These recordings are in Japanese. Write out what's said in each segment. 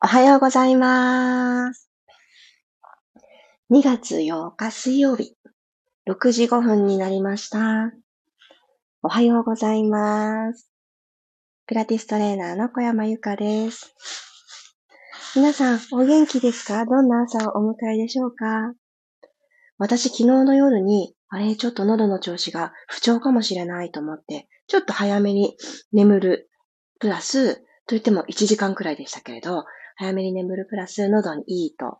おはようございます。2月8日水曜日、6時5分になりました。おはようございます。ピラティストレーナーの小山由かです。皆さん、お元気ですか？どんな朝をお迎えでしょうか？私、昨日の夜に、あれ、ちょっと喉の調子が不調かもしれないと思って、ちょっと早めに眠る。プラス、と言っても1時間くらいでしたけれど、早めに眠るプラス喉にいいと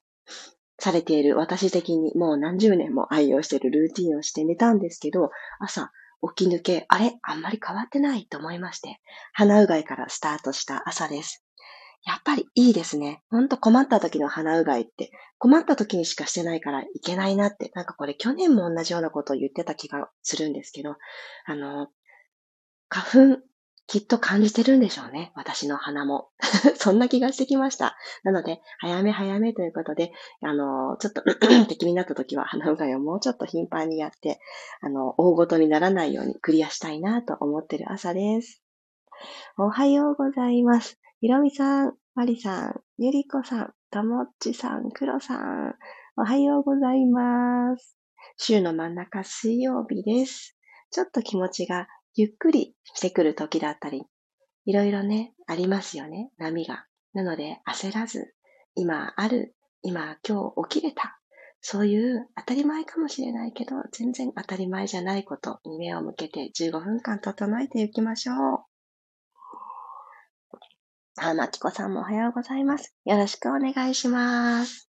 されている私的にもう何十年も愛用しているルーティンをして寝たんですけど、朝起き抜け、あれ？あんまり変わってないと思いまして、鼻うがいからスタートした朝です。やっぱりいいですね。ほんと困った時の鼻うがいって、困った時にしかしてないからいけないなって、なんかこれ去年も同じようなことを言ってた気がするんですけど、あの、花粉きっと感じてるんでしょうね。私の鼻も。そんな気がしてきました。なので、早め早めということで、あの、ちょっと 敵になった時は鼻うがいをもうちょっと頻繁にやって、あの、大ごとにならないようにクリアしたいなと思ってる朝です。おはようございます。ひろみさん、まりさん、ゆりこさん、ともっちさん、くろさん、おはようございます。週の真ん中水曜日です。ちょっと気持ちがゆっくりしてくる時だったり、いろいろね、ありますよね、波が。なので焦らず、今ある、今今日起きれた、そういう当たり前かもしれないけど、全然当たり前じゃないことに目を向けて15分間整えていきましょう。あ、まきこさんもおはようございます。よろしくお願いします。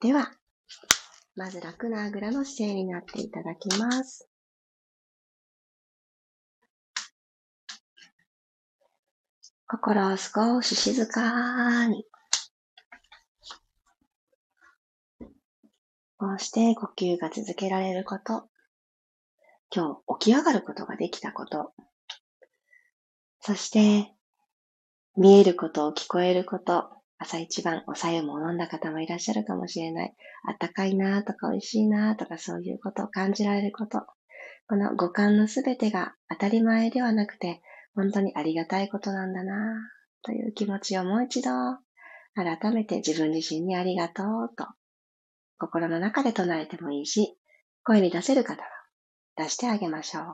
では、まず楽なあぐらの姿勢になっていただきます。心を少し静かに。こうして呼吸が続けられること。今日起き上がることができたこと。そして、見えること、聞こえること。朝一番お茶湯も飲んだ方もいらっしゃるかもしれない。あったかいなとか美味しいなとかそういうことを感じられること。この五感のすべてが当たり前ではなくて、本当にありがたいことなんだなという気持ちをもう一度改めて自分自身にありがとうと心の中で唱えてもいいし、声に出せる方は出してあげましょう。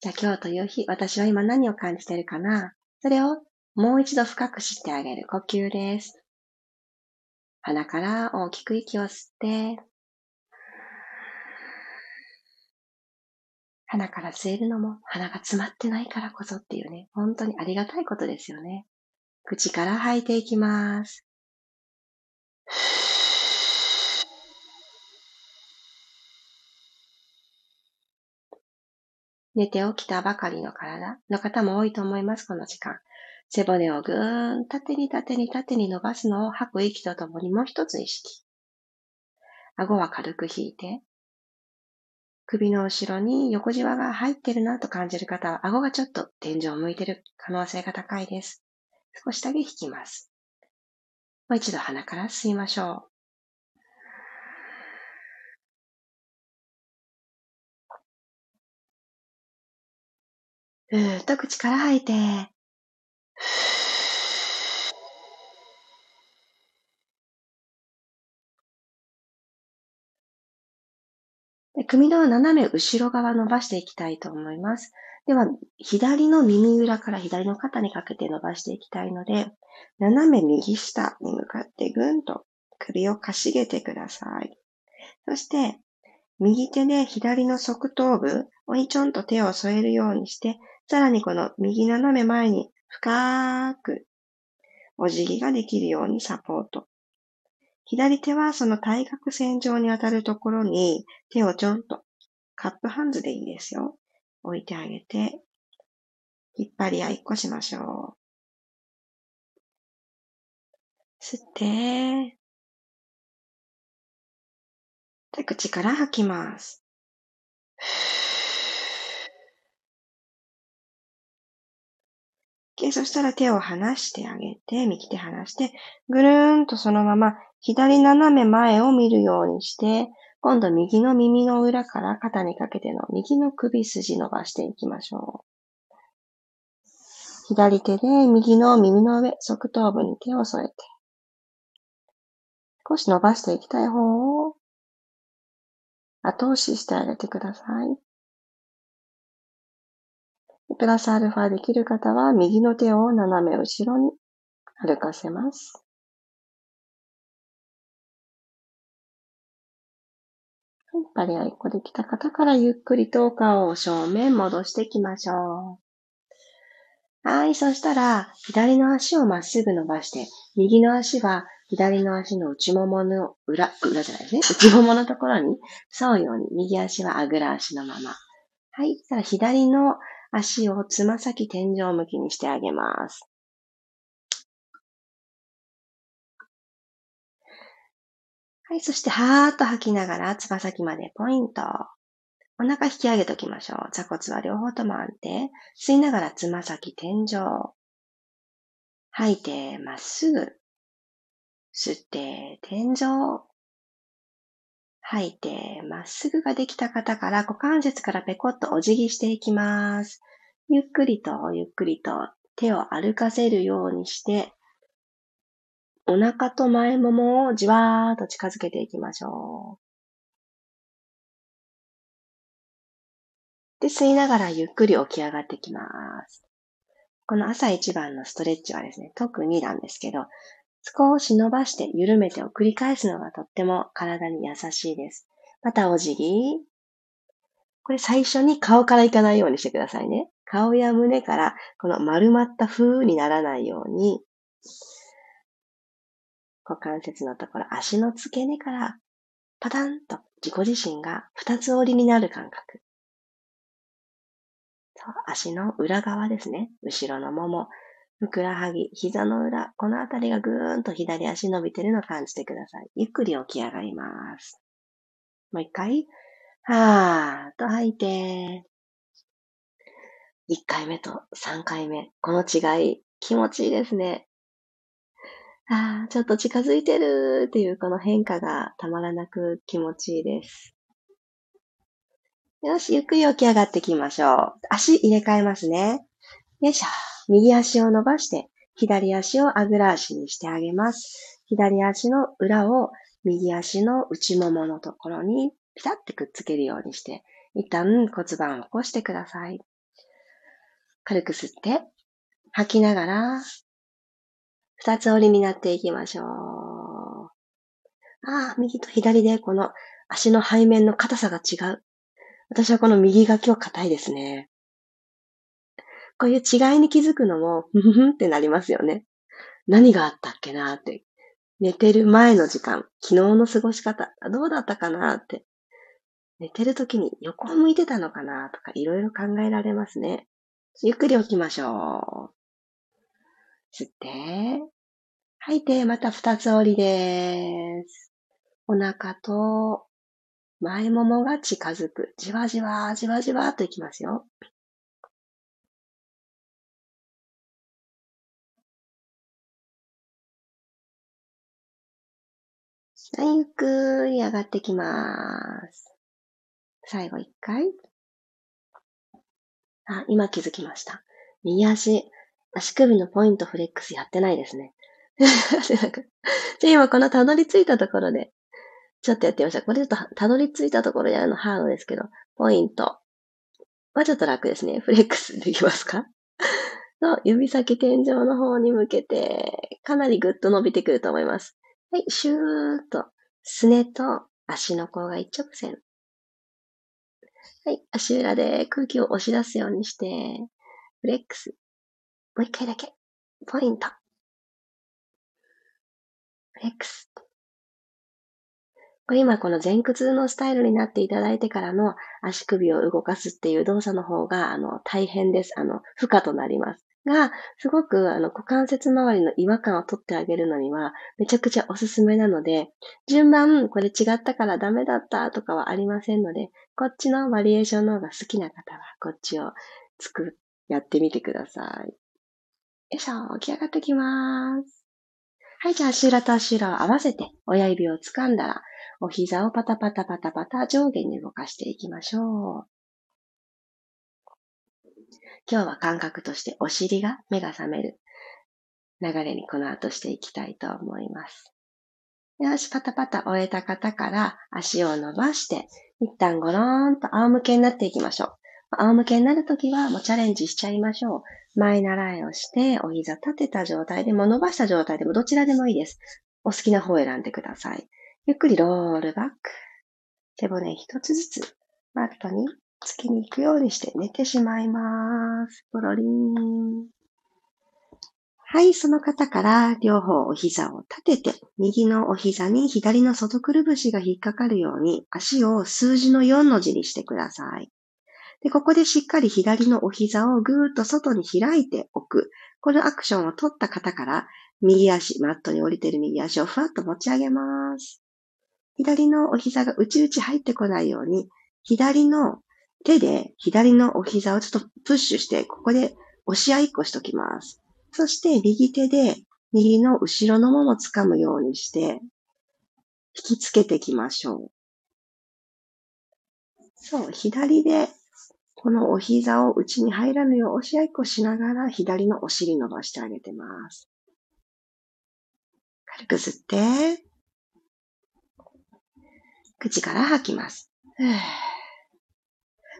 じゃあ今日という日、私は今何を感じてるかな？それをもう一度深く知ってあげる呼吸です。鼻から大きく息を吸って、鼻から吸えるのも鼻が詰まってないからこそっていうね、本当にありがたいことですよね。口から吐いていきます。寝て起きたばかりの体の方も多いと思います、この時間。背骨をぐーん縦に縦に縦に伸ばすのを吐く息とともにもう一つ意識。顎は軽く引いて、首の後ろに横じわが入ってるなと感じる方は、顎がちょっと天井を向いてる可能性が高いです。少しだけ引きます。もう一度鼻から吸いましょう。ふーっと口から吐いて、で首の斜め後ろ側伸ばしていきたいと思います。では、左の耳裏から左の肩にかけて伸ばしていきたいので、斜め右下に向かってぐんと首をかしげてください。そして、右手で左の側頭部にちょんと手を添えるようにして、さらにこの右斜め前に深くお辞儀ができるようにサポート。左手はその対角線上に当たるところに手をちょんとカップハンズでいいですよ。置いてあげて、引っ張り合いっこしましょう。吸って、で口から吐きます。そしたら手を離してあげて、右手離して、ぐるーんとそのまま左斜め前を見るようにして、今度右の耳の裏から肩にかけての右の首筋伸ばしていきましょう。左手で右の耳の上、側頭部に手を添えて、少し伸ばしていきたい方を後押ししてあげてください。プラスアルファできる方は右の手を斜め後ろに歩かせます。バリア1個できた方からゆっくりと顔を正面戻していきましょう。はい。そしたら、左の足をまっすぐ伸ばして、右の足は左の足の内ももの裏、裏じゃないですね。内もものところに沿うように、右足はあぐら足のまま。はい。そしたら左の足をつま先天井向きにしてあげます。はい、そして、はーっと吐きながら、つま先までポイント。お腹引き上げときましょう。座骨は両方とも安定。吸いながらつま先天井。吐いて、まっすぐ。吸って、天井。吐いて、まっすぐができた方から股関節からペコッとお辞儀していきます。ゆっくりと、ゆっくりと手を歩かせるようにして、お腹と前ももをじわーっと近づけていきましょう。で、吸いながらゆっくり起き上がってきます。この朝一番のストレッチはですね、特になんですけど、少し伸ばして緩めてを繰り返すのがとっても体に優しいです。またお辞儀。これ最初に顔からいかないようにしてくださいね。顔や胸からこの丸まった風にならないように、股関節のところ、足の付け根からパタンと自己自身が二つ折りになる感覚。足の裏側ですね。後ろのもも、ふくらはぎ、膝の裏、このあたりがぐーんと左足伸びてるのを感じてください。ゆっくり起き上がります。もう一回、はーっと吐いて、1回目と3回目、この違い、気持ちいいですね。ああ、ちょっと近づいてるっていうこの変化がたまらなく気持ちいいです。よし、ゆっくり起き上がっていきましょう。足入れ替えますね。よいしょ。右足を伸ばして、左足をあぐら足にしてあげます。左足の裏を右足の内もものところにピタッてくっつけるようにして、一旦骨盤を起こしてください。軽く吸って、吐きながら、二つ折りになっていきましょう。ああ、右と左でこの足の背面の硬さが違う。私はこの右が今日硬いですね。こういう違いに気づくのも、ふふふんってなりますよね。何があったっけなって。寝てる前の時間、昨日の過ごし方、どうだったかなって。寝てる時に横を向いてたのかなとかいろいろ考えられますね。ゆっくり起きましょう。吸って、吐いて、また二つ折りです。お腹と前ももが近づく。じわじわ、じわじわっといきますよ。はい、ゆっくり上がってきます。最後一回。あ、今気づきました。右足、足首のポイントフレックスやってないですね。じゃあ今このたどり着いたところで、ちょっとやってみましょう。これちょっとたどり着いたところでやるのハードですけど、ポイント。はちょっと楽ですね。フレックスできますか？の指先天井の方に向けて、かなりぐっと伸びてくると思います。はい、シューッと、すねと足の甲が一直線。はい。足裏で空気を押し出すようにして、フレックス。もう一回だけ。ポイント。フレックス。これ今この前屈のスタイルになっていただいてからの足首を動かすっていう動作の方が、あの、大変です。あの、負荷となります。が、すごく、あの、股関節周りの違和感を取ってあげるのには、めちゃくちゃおすすめなので、順番、これ違ったからダメだったとかはありませんので、こっちのバリエーションの方が好きな方は、こっちを作、やってみてください。よいしょ、起き上がってきます。はい、じゃあ足裏と足裏を合わせて、親指を掴んだら、お膝をパタパタパタパタ上下に動かしていきましょう。今日は感覚としてお尻が目が覚める流れにこの後していきたいと思います。よし、パタパタ終えた方から足を伸ばして、一旦ゴローンと仰向けになっていきましょう。仰向けになるときはもうチャレンジしちゃいましょう。前習いをして、お膝立てた状態でも伸ばした状態でもどちらでもいいです。お好きな方を選んでください。ゆっくりロールバック。背骨一つずつマットにつきに行くようにして寝てしまいます。ポロリン。はい、その方から両方お膝を立てて、右のお膝に左の外くるぶしが引っかかるように足を数字の4の字にしてください。で、ここでしっかり左のお膝をぐーっと外に開いておく。このアクションを取った方から、右足、マットに降りている右足をふわっと持ち上げます。左のお膝が内々入ってこないように、左の手で左のお膝をちょっとプッシュして、ここで押し合いっこしときます。そして右手で右の後ろのもも掴むようにして、引きつけていきましょう。そう、左でこのお膝を内に入らぬよう押し合いっこしながら左のお尻伸ばしてあげてます。軽く吸って、口から吐きます。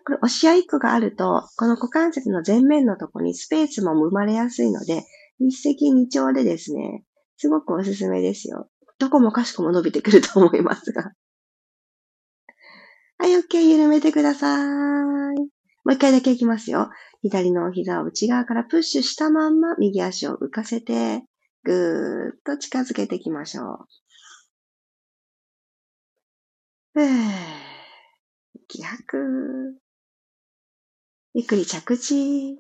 これ、押し合いっこがあると、この股関節の前面のとこにスペースも生まれやすいので、一石二鳥でですね、すごくおすすめですよ。どこもかしこも伸びてくると思いますが。はい、OK、緩めてください。もう一回だけいきますよ。左の膝を内側からプッシュしたまんま右足を浮かせて、ぐーっと近づけていきましょう。息吐く。ゆっくり着地。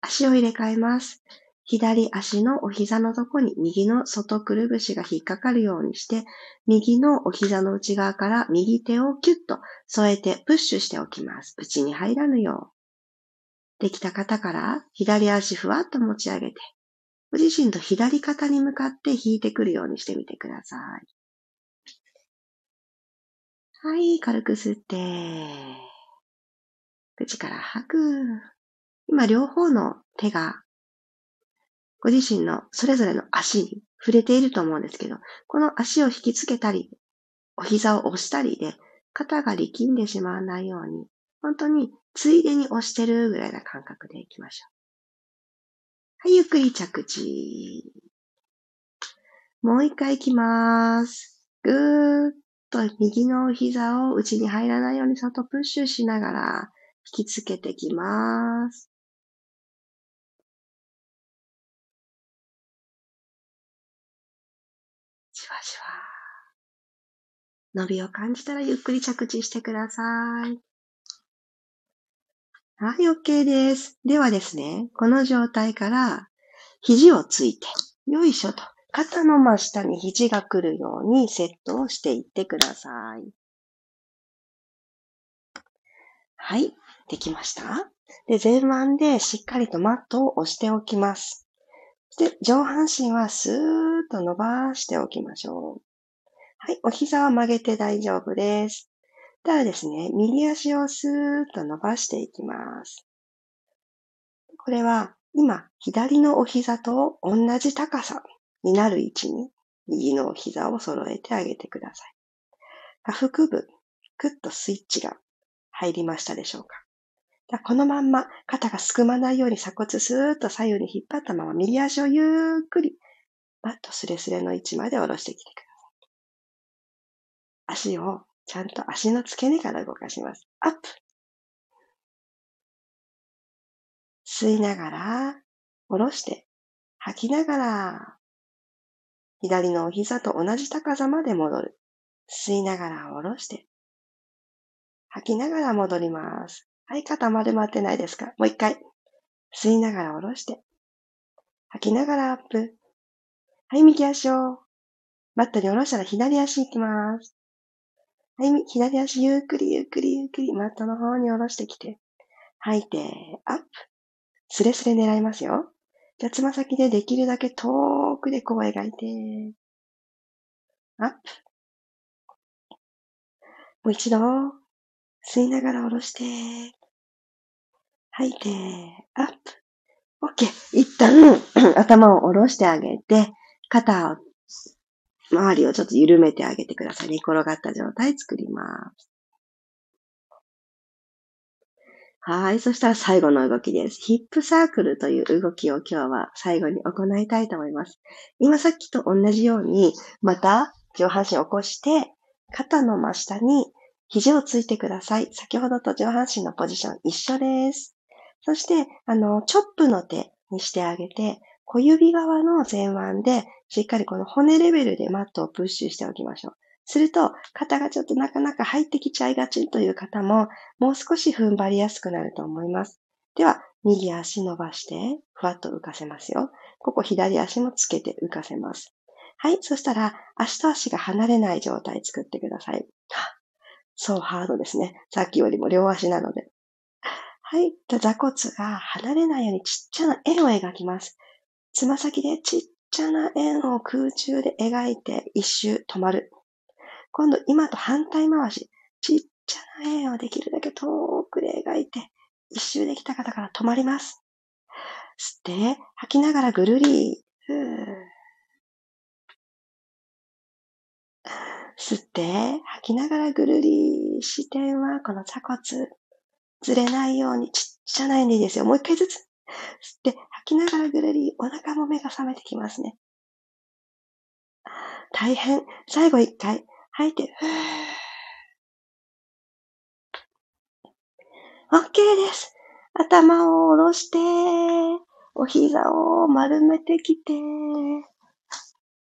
足を入れ替えます。左足のお膝のとこに右の外くるぶしが引っかかるようにして、右のお膝の内側から右手をキュッと添えてプッシュしておきます。内に入らぬよう。できた方から左足ふわっと持ち上げて、ご自身と左肩に向かって引いてくるようにしてみてください。はい、軽く吸って、口から吐く。今、両方の手がご自身のそれぞれの足に触れていると思うんですけど、この足を引きつけたり、お膝を押したりで、肩が力んでしまわないように、本当についでに押してるぐらいな感覚でいきましょう。はい、ゆっくり着地。もう一回いきます。ぐーっと右のお膝を内に入らないように外プッシュしながら引きつけてきます。じわじわ。伸びを感じたらゆっくり着地してください。はい、OK です。ではですね、この状態から肘をついて、よいしょと、肩の真下に肘が来るようにセットをしていってください。はい、できましたで、前腕でしっかりとマットを押しておきます。で、上半身はスーッと伸ばしておきましょう。はい、お膝は曲げて大丈夫です。ただですね、右足をスーッと伸ばしていきます。これは今、左のお膝と同じ高さになる位置に右のお膝を揃えてあげてください。下腹部、クッとスイッチが入りましたでしょうかこのまんま肩がすくまないように鎖骨スーッと左右に引っ張ったまま右足をゆっくりマットスレスレの位置まで下ろしてきてください。足をちゃんと足の付け根から動かします。アップ。吸いながら下ろして吐きながら左のお膝と同じ高さまで戻る。吸いながら下ろして吐きながら戻ります。はい、肩丸まってないですか？もう一回。吸いながら下ろして。吐きながらアップ。はい、右足を。マットに下ろしたら左足行きます。はい、左足ゆっくりゆっくりゆっくりマットの方に下ろしてきて。吐いて、アップ。スレスレ狙いますよ。じゃあ、つま先でできるだけ遠くでこう描いて。アップ。もう一度、吸いながら下ろして。吐いて、アップ。OK。一旦、頭を下ろしてあげて、肩を、周りをちょっと緩めてあげてください。寝転がった状態作ります。はい。そしたら最後の動きです。ヒップサークルという動きを今日は最後に行いたいと思います。今さっきと同じように、また上半身を起こして、肩の真下に肘をついてください。先ほどと上半身のポジション一緒です。そして、あの、チョップの手にしてあげて、小指側の前腕で、しっかりこの骨レベルでマットをプッシュしておきましょう。すると、肩がちょっとなかなか入ってきちゃいがちという方も、もう少し踏ん張りやすくなると思います。では、右足伸ばして、ふわっと浮かせますよ。ここ左足もつけて浮かせます。はい。そしたら、足と足が離れない状態作ってください。そうハードですね。さっきよりも両足なので。はい。座骨が離れないようにちっちゃな円を描きます。つま先でちっちゃな円を空中で描いて一周止まる。今度今と反対回し、ちっちゃな円をできるだけ遠くで描いて、一周できた方から止まります。吸って、吐きながらぐるり。吸って、吐きながらぐるり。視点はこの座骨。ずれないようにちっちゃな円でいいですよ。もう一回ずつ。吸って、吐きながらぐるり。お腹も目が覚めてきますね。大変。最後一回。吐いて、ふー。OK です。頭を下ろして、お膝を丸めてきて、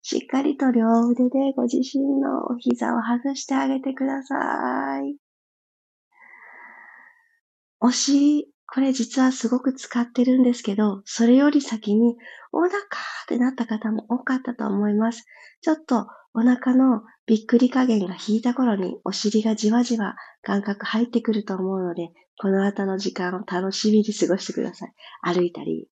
しっかりと両腕でご自身のお膝を外してあげてください。お尻、これ実はすごく使ってるんですけど、それより先にお腹ってなった方も多かったと思います。ちょっとお腹のびっくり加減が引いた頃にお尻がじわじわ感覚入ってくると思うので、この後の時間を楽しみに過ごしてください。歩いたり、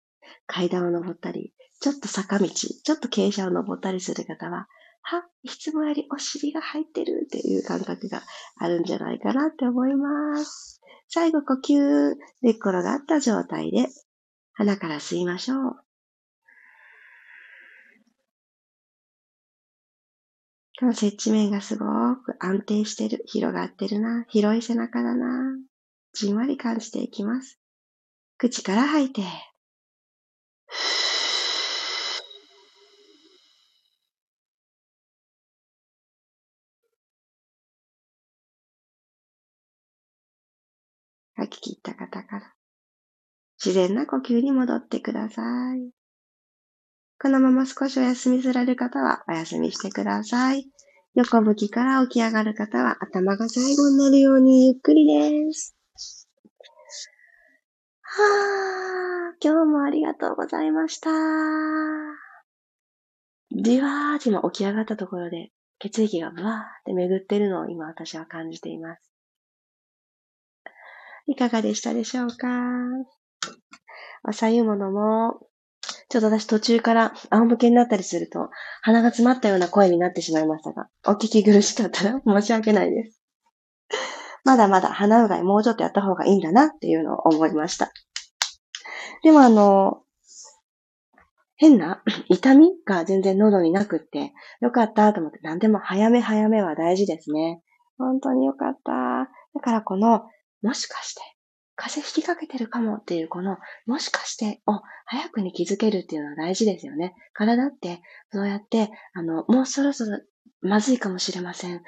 階段を登ったり、ちょっと坂道、ちょっと傾斜を登ったりする方は、は、いつもよりお尻が入ってるっていう感覚があるんじゃないかなって思います。最後呼吸で転がった状態で鼻から吸いましょう。この接地面がすごく安定してる、広がってるな、広い背中だな、じんわり感じていきます。口から吐いて、き切った方から、自然な呼吸に戻ってください。このまま少しお休みされる方はお休みしてください。横向きから起き上がる方は頭が最後になるようにゆっくりです。はぁ、今日もありがとうございました。じわーじ今起き上がったところで血液がブワーって巡ってるのを今私は感じています。いかがでしたでしょうか？おさゆものもちょっと私途中から仰向けになったりすると、鼻が詰まったような声になってしまいましたが、お聞き苦しかったら申し訳ないです。まだまだ鼻うがいもうちょっとやった方がいいんだなっていうのを思いました。でもあの、変な痛みが全然喉になくって、よかったと思って何でも早め早めは大事ですね。本当によかった。だからこの、もしかして風邪ひきかけてるかもっていうこの、もしかして、お、早くに気づけるっていうのは大事ですよね。体って、そうやって、あの、もうそろそろまずいかもしれません。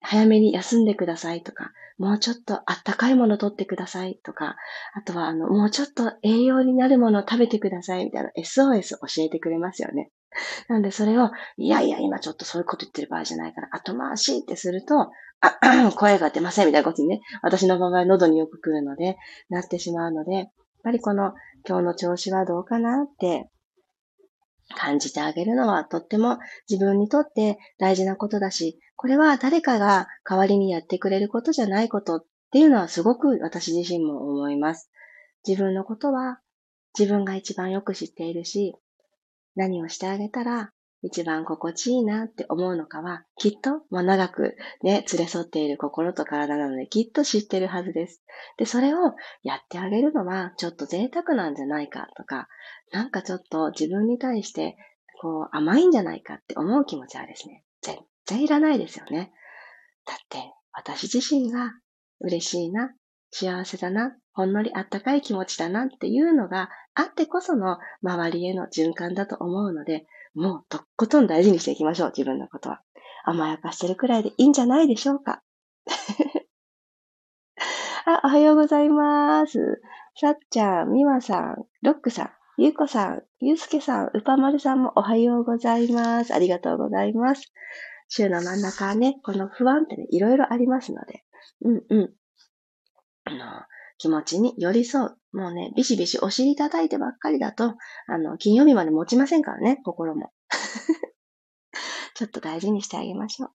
早めに休んでくださいとか、もうちょっとあったかいもの取ってくださいとか、あとはあの、もうちょっと栄養になるものを食べてくださいみたいな SOS 教えてくれますよね。なんでそれを、いやいや、今ちょっとそういうこと言ってる場合じゃないから、後回しってすると、あ、声が出ませんみたいなことにね、私の場合喉によく来るので、なってしまうので、やっぱりこの今日の調子はどうかなって感じてあげるのはとっても自分にとって大事なことだし、これは誰かが代わりにやってくれることじゃないことっていうのはすごく私自身も思います。自分のことは自分が一番よく知っているし、何をしてあげたら一番心地いいなって思うのかは、きっと、まあ、長くね、連れ添っている心と体なので、きっと知ってるはずです。で、それをやってあげるのは、ちょっと贅沢なんじゃないかとか、なんかちょっと自分に対して、こう、甘いんじゃないかって思う気持ちはですね、全然いらないですよね。だって、私自身が嬉しいな、幸せだな、ほんのりあったかい気持ちだなっていうのがあってこその周りへの循環だと思うので、もうとっことん大事にしていきましょう、自分のことは。甘やかしてるくらいでいいんじゃないでしょうか。あ、おはようございます。さっちゃん、みわさん、ロックさん、ゆうこさん、ゆうすけさん、うぱまるさんもおはようございます。ありがとうございます。週の真ん中はね、この不安ってね、いろいろありますので、うんうん。あの、気持ちに寄り添う。もうね、ビシビシお尻叩いてばっかりだと、あの、金曜日まで持ちませんからね、心も。ちょっと大事にしてあげましょう。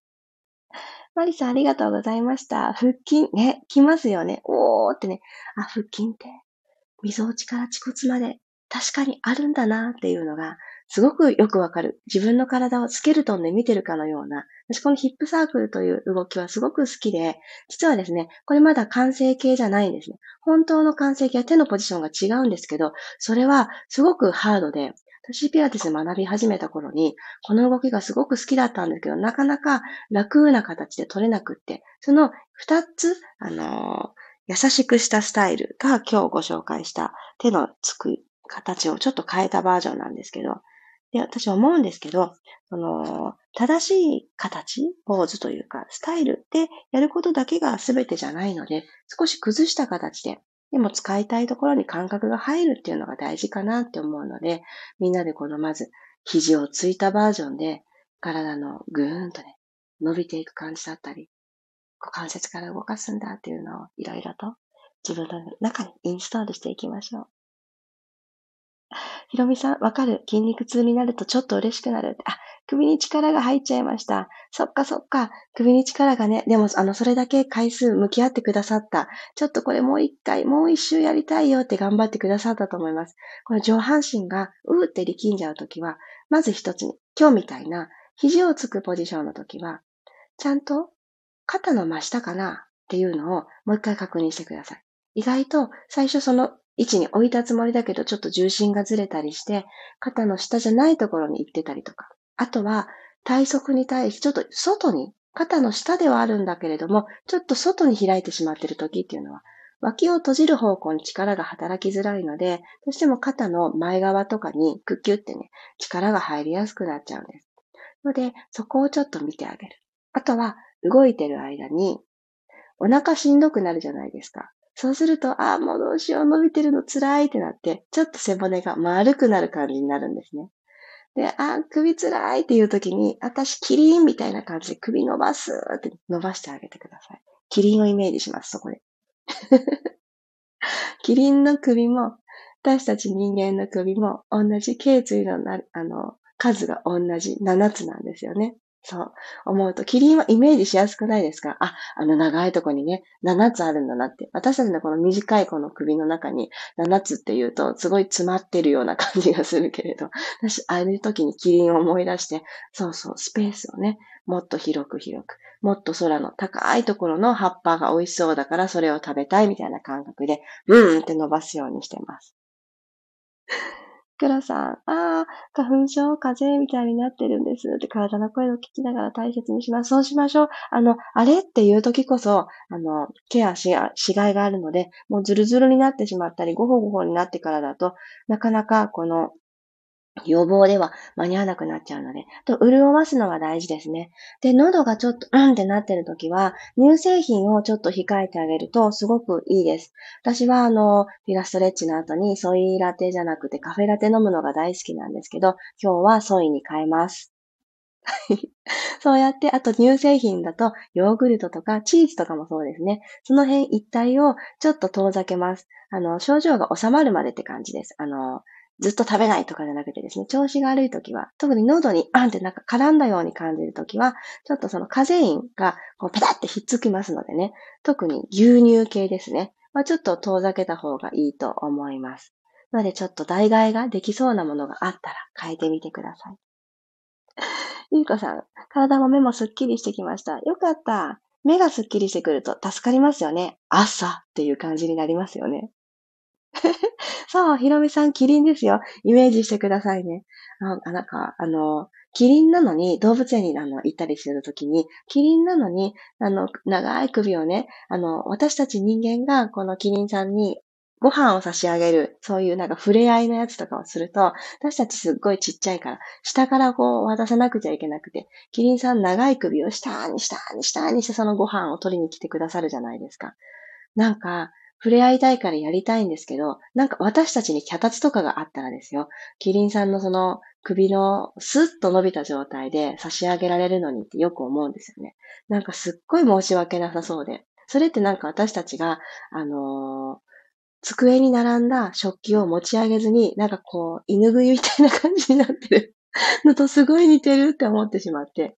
マリさんありがとうございました。腹筋、ね、来ますよね。おーってね、あ、腹筋って、溝落ちから恥骨まで確かにあるんだなっていうのが、すごくよくわかる。自分の体をスケルトンで見てるかのような、私このヒップサークルという動きはすごく好きで、実はですね、これまだ完成形じゃないんですね。本当の完成形は手のポジションが違うんですけど、それはすごくハードで、私ピラティス学び始めた頃に、この動きがすごく好きだったんですけど、なかなか楽な形で取れなくって、その二つ、あのー、優しくしたスタイルが今日ご紹介した手のつく形をちょっと変えたバージョンなんですけど、で、私は思うんですけど、その、正しい形、ポーズというか、スタイルでやることだけが全てじゃないので、少し崩した形で、でも使いたいところに感覚が入るっていうのが大事かなって思うので、みんなでこのまず、肘をついたバージョンで、体のぐーんとね、伸びていく感じだったり、股関節から動かすんだっていうのをいろいろと自分の中にインストールしていきましょう。ひろみさん、わかる。筋肉痛になるとちょっと嬉しくなる。あ、首に力が入っちゃいました。そっかそっか。首に力がね、でも、あの、それだけ回数向き合ってくださった。ちょっとこれもう一回、もう一周やりたいよって頑張ってくださったと思います。この上半身が、うーって力んじゃうときは、まず一つに、今日みたいな、肘をつくポジションのときは、ちゃんと肩の真下かなっていうのをもう一回確認してください。意外と最初その位置に置いたつもりだけど、ちょっと重心がずれたりして、肩の下じゃないところに行ってたりとか。あとは、体側に対して、ちょっと外に、肩の下ではあるんだけれども、ちょっと外に開いてしまっている時っていうのは、脇を閉じる方向に力が働きづらいので、どうしても肩の前側とかにクッキュってね、力が入りやすくなっちゃうんです。ので、そこをちょっと見てあげる。あとは、動いてる間に、お腹しんどくなるじゃないですか。そうすると、ああ、もうどうしよう、伸びてるの辛いってなって、ちょっと背骨が丸くなる感じになるんですね。で、ああ、首辛いっていう時に、私、キリンみたいな感じで首伸ばすって伸ばしてあげてください。キリンをイメージします、そこで。キリンの首も、私たち人間の首も同じ頸椎のあの数が同じ7つなんですよね。そう。思うと、キリンはイメージしやすくないですか？あ、あの長いとこにね、7つあるんだなって。私たちのこの短いこの首の中に7つって言うと、すごい詰まってるような感じがするけれど、私、ああいう時にキリンを思い出して、そうそう、スペースをね、もっと広く広く、もっと空の高いところの葉っぱが美味しそうだからそれを食べたいみたいな感覚で、ブーンって伸ばすようにしてます。クラさん、ああ、花粉症、風邪みたいになってるんですって体の声を聞きながら大切にします。そうしましょう。あの、あれっていう時こそ、あの、ケアし、しがいがあるので、もうズルズルになってしまったり、ごほごほになってからだと、なかなかこの予防では間に合わなくなっちゃうので、と潤わすのが大事ですね。で、喉がちょっとうんってなってる時は、乳製品をちょっと控えてあげるとすごくいいです。私はあの、ピラストレッチの後にソイラテじゃなくてカフェラテ飲むのが大好きなんですけど、今日はソイに変えます。そうやって、あと乳製品だとヨーグルトとかチーズとかもそうですね。その辺一体をちょっと遠ざけます。あの、症状が収まるまでって感じです。あの、ずっと食べないとかじゃなくてですね、調子が悪い時は、特に喉にあんってなんか絡んだように感じる時は、ちょっとそのカゼインがこうペタってひっつきますのでね、特に牛乳系ですね、まあ、ちょっと遠ざけた方がいいと思います。なのでちょっと代替ができそうなものがあったら変えてみてください。ゆうこさん、体も目もすっきりしてきました。よかった。目がすっきりしてくると助かりますよね。朝っていう感じになりますよね。そう、ひろみさん、キリンですよ。イメージしてくださいね。あ、なんか、あの、キリンなのに、動物園にあの行ったりするときに、キリンなのに、あの、長い首をね、あの、私たち人間がこのキリンさんにご飯を差し上げる、そういうなんか触れ合いのやつとかをすると、私たちすっごいちっちゃいから、下からこう渡さなくちゃいけなくて、キリンさん長い首を下に下に下にしてそのご飯を取りに来てくださるじゃないですか。なんか、触れ合いたいからやりたいんですけど、なんか私たちに脚立とかがあったらですよ、キリンさんのその首のスッと伸びた状態で差し上げられるのにってよく思うんですよね。なんかすっごい申し訳なさそうで。それってなんか私たちが、あのー、机に並んだ食器を持ち上げずに、なんかこう、犬食いみたいな感じになってるのとすごい似てるって思ってしまって。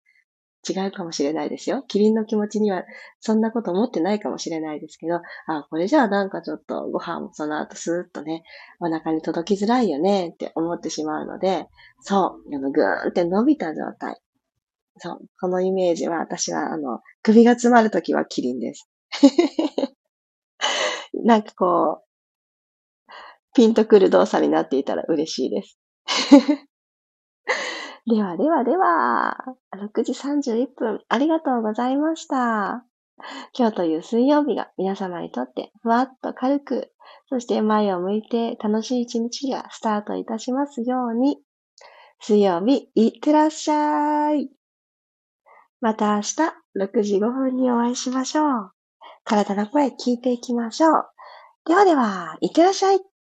違うかもしれないですよ。キリンの気持ちにはそんなこと思ってないかもしれないですけど、あ、これじゃあなんかちょっとご飯もその後スーッとね、お腹に届きづらいよねって思ってしまうので、そう、あのぐーんって伸びた状態。そう、このイメージは私はあの、首が詰まるときはキリンです。なんかこう、ピンとくる動作になっていたら嬉しいです。ではではでは、6時31分、ありがとうございました。今日という水曜日が皆様にとってふわっと軽く、そして前を向いて楽しい一日がスタートいたしますように、水曜日、いってらっしゃい。また明日6時5分にお会いしましょう。体の声聞いていきましょう。ではでは、いってらっしゃい。